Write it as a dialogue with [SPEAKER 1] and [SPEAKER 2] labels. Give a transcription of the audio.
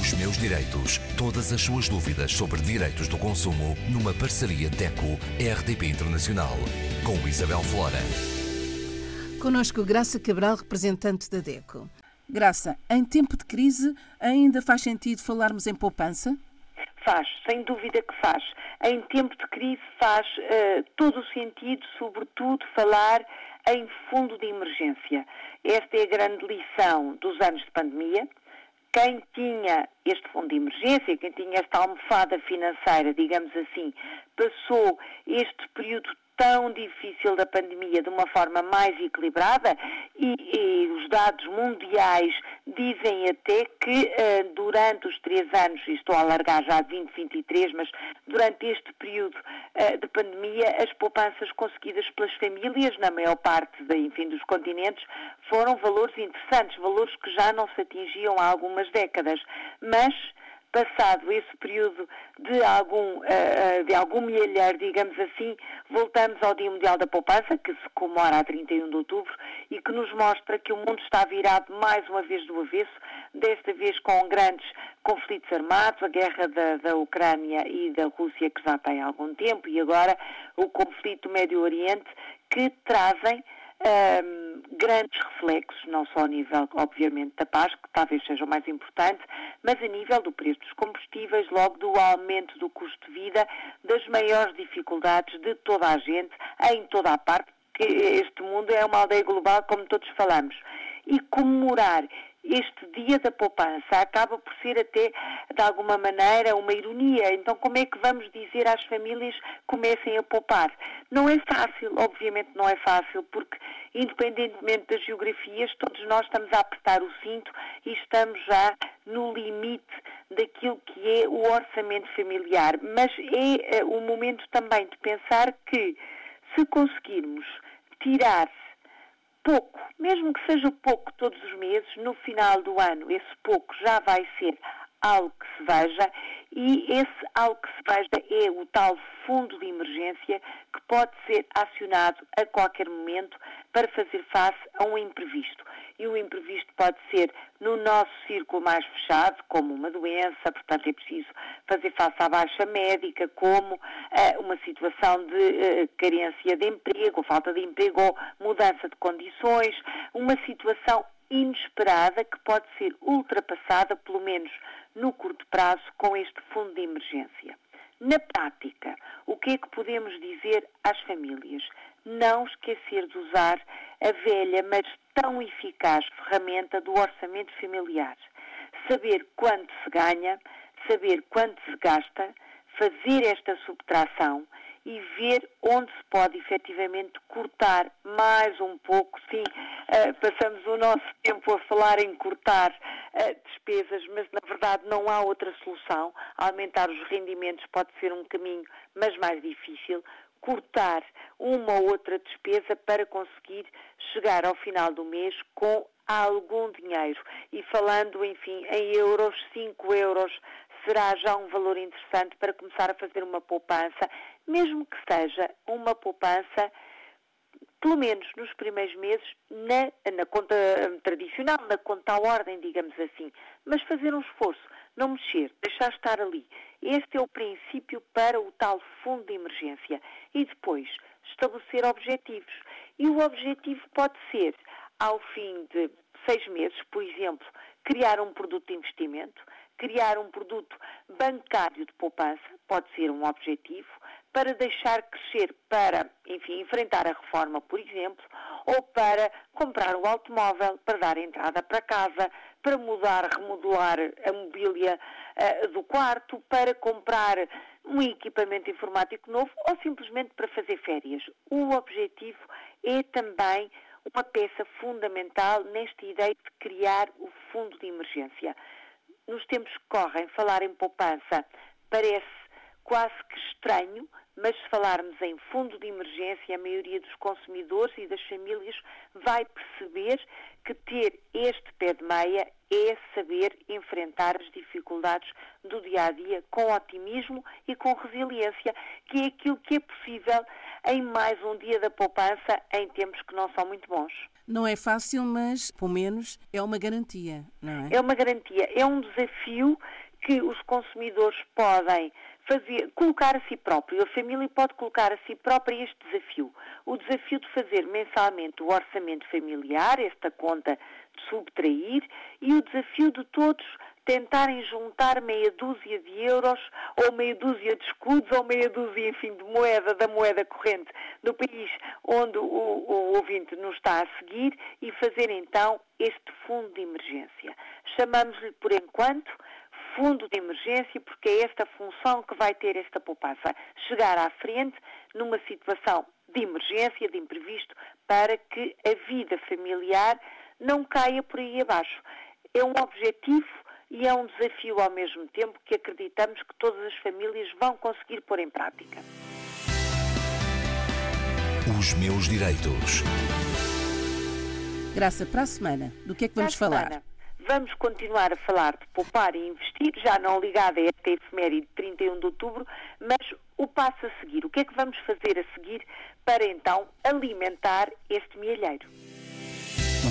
[SPEAKER 1] Os meus direitos. Todas as suas dúvidas sobre direitos do consumo numa parceria DECO-RDP Internacional. Com Isabel Flora.
[SPEAKER 2] Conosco Graça Cabral, representante da DECO.
[SPEAKER 3] Graça, em tempo de crise ainda faz sentido falarmos em poupança?
[SPEAKER 4] Faz, sem dúvida que faz. Em tempo de crise faz uh, todo o sentido, sobretudo, falar em fundo de emergência. Esta é a grande lição dos anos de pandemia. Quem tinha este fundo de emergência, quem tinha esta almofada financeira, digamos assim, passou este período tão difícil da pandemia de uma forma mais equilibrada e, e os dados mundiais dizem até que uh, durante os três anos, e estou a alargar já de 2023, mas durante este período uh, de pandemia, as poupanças conseguidas pelas famílias, na maior parte de, enfim, dos continentes, foram valores interessantes, valores que já não se atingiam há algumas décadas. Mas passado esse período de algum, uh, de algum milheiro, digamos assim, voltamos ao Dia Mundial da Poupança, que se comemora a 31 de outubro e que nos mostra que o mundo está virado mais uma vez do avesso, desta vez com grandes conflitos armados, a guerra da, da Ucrânia e da Rússia, que já tem algum tempo, e agora o conflito do Médio Oriente, que trazem um, grandes reflexos, não só a nível, obviamente, da paz, que talvez seja o mais importante, mas a nível do preço dos combustíveis, logo do aumento do custo de vida, das maiores dificuldades de toda a gente, em toda a parte, que este mundo é uma aldeia global, como todos falamos. E comemorar este dia da poupança acaba por ser até, de alguma maneira, uma ironia. Então, como é que vamos dizer às famílias comecem a poupar? Não é fácil, obviamente não é fácil, porque, independentemente das geografias, todos nós estamos a apertar o cinto e estamos já no limite daquilo que é o orçamento familiar. Mas é uh, o momento também de pensar que, se conseguirmos tirar pouco, mesmo que seja pouco todos os meses, no final do ano esse pouco já vai ser algo que se veja e esse algo que se veja é o tal fundo de emergência que pode ser acionado a qualquer momento para fazer face a um imprevisto. E o imprevisto pode ser no nosso círculo mais fechado, como uma doença, portanto é preciso fazer face à baixa médica, como uh, uma situação de uh, carência de emprego, falta de emprego ou mudança de condições, uma situação inesperada que pode ser ultrapassada, pelo menos no curto prazo, com este fundo de emergência. Na prática, o que é que podemos dizer às famílias? Não esquecer de usar a velha, mas tão eficaz ferramenta do orçamento familiar. Saber quanto se ganha, saber quanto se gasta, fazer esta subtração e ver onde se pode efetivamente cortar mais um pouco. Sim, uh, passamos o nosso tempo a falar em cortar uh, despesas, mas na verdade não há outra solução. Aumentar os rendimentos pode ser um caminho, mas mais difícil cortar uma ou outra despesa para conseguir chegar ao final do mês com algum dinheiro. E falando, enfim, em euros, 5 euros será já um valor interessante para começar a fazer uma poupança, mesmo que seja uma poupança pelo menos nos primeiros meses, na, na, conta tradicional, na conta à ordem, digamos assim. Mas fazer um esforço, não mexer, deixar estar ali. Este é o princípio para o tal fundo de emergência. E depois, estabelecer objetivos. E o objetivo pode ser, ao fim de seis meses, por exemplo, criar um produto de investimento, criar um produto bancário de poupança, pode ser um objetivo, para deixar crescer para, enfim, enfrentar a reforma, por exemplo, ou para comprar um automóvel, para dar entrada para casa, para mudar, remodelar a mobília uh, do quarto, para comprar um equipamento informático novo ou simplesmente para fazer férias. O objetivo é também uma peça fundamental nesta ideia de criar o fundo de emergência. Nos tempos que correm, falar em poupança parece quase que estranho, mas se falarmos em fundo de emergência, a maioria dos consumidores e das famílias vai perceber que ter este pé de meia é saber enfrentar as dificuldades do dia a dia com otimismo e com resiliência, que é aquilo que é possível em mais um dia da poupança em tempos que não são muito bons.
[SPEAKER 3] Não é fácil, mas, pelo menos, é uma garantia, não é?
[SPEAKER 4] É uma garantia, é um desafio que os consumidores podem fazer, colocar a si próprio, a família pode colocar a si própria este desafio. O desafio de fazer mensalmente o orçamento familiar, esta conta de subtrair, e o desafio de todos tentarem juntar meia dúzia de euros ou meia dúzia de escudos ou meia dúzia, enfim, de moeda, da moeda corrente do país onde o, o ouvinte nos está a seguir e fazer então este fundo de emergência. Chamamos-lhe, por enquanto, fundo de emergência, porque é esta função que vai ter esta poupança. Chegar à frente numa situação de emergência, de imprevisto, para que a vida familiar não caia por aí abaixo. É um objetivo e é um desafio ao mesmo tempo que acreditamos que todas as famílias vão conseguir pôr em prática.
[SPEAKER 1] Os meus direitos.
[SPEAKER 3] Graça, para a semana, do que é que vamos
[SPEAKER 4] para
[SPEAKER 3] falar?
[SPEAKER 4] Semana, vamos continuar a falar de poupar e investir, já não ligada a esta efeméride de 31 de outubro, mas o passo a seguir. O que é que vamos fazer a seguir para então alimentar este mielheiro?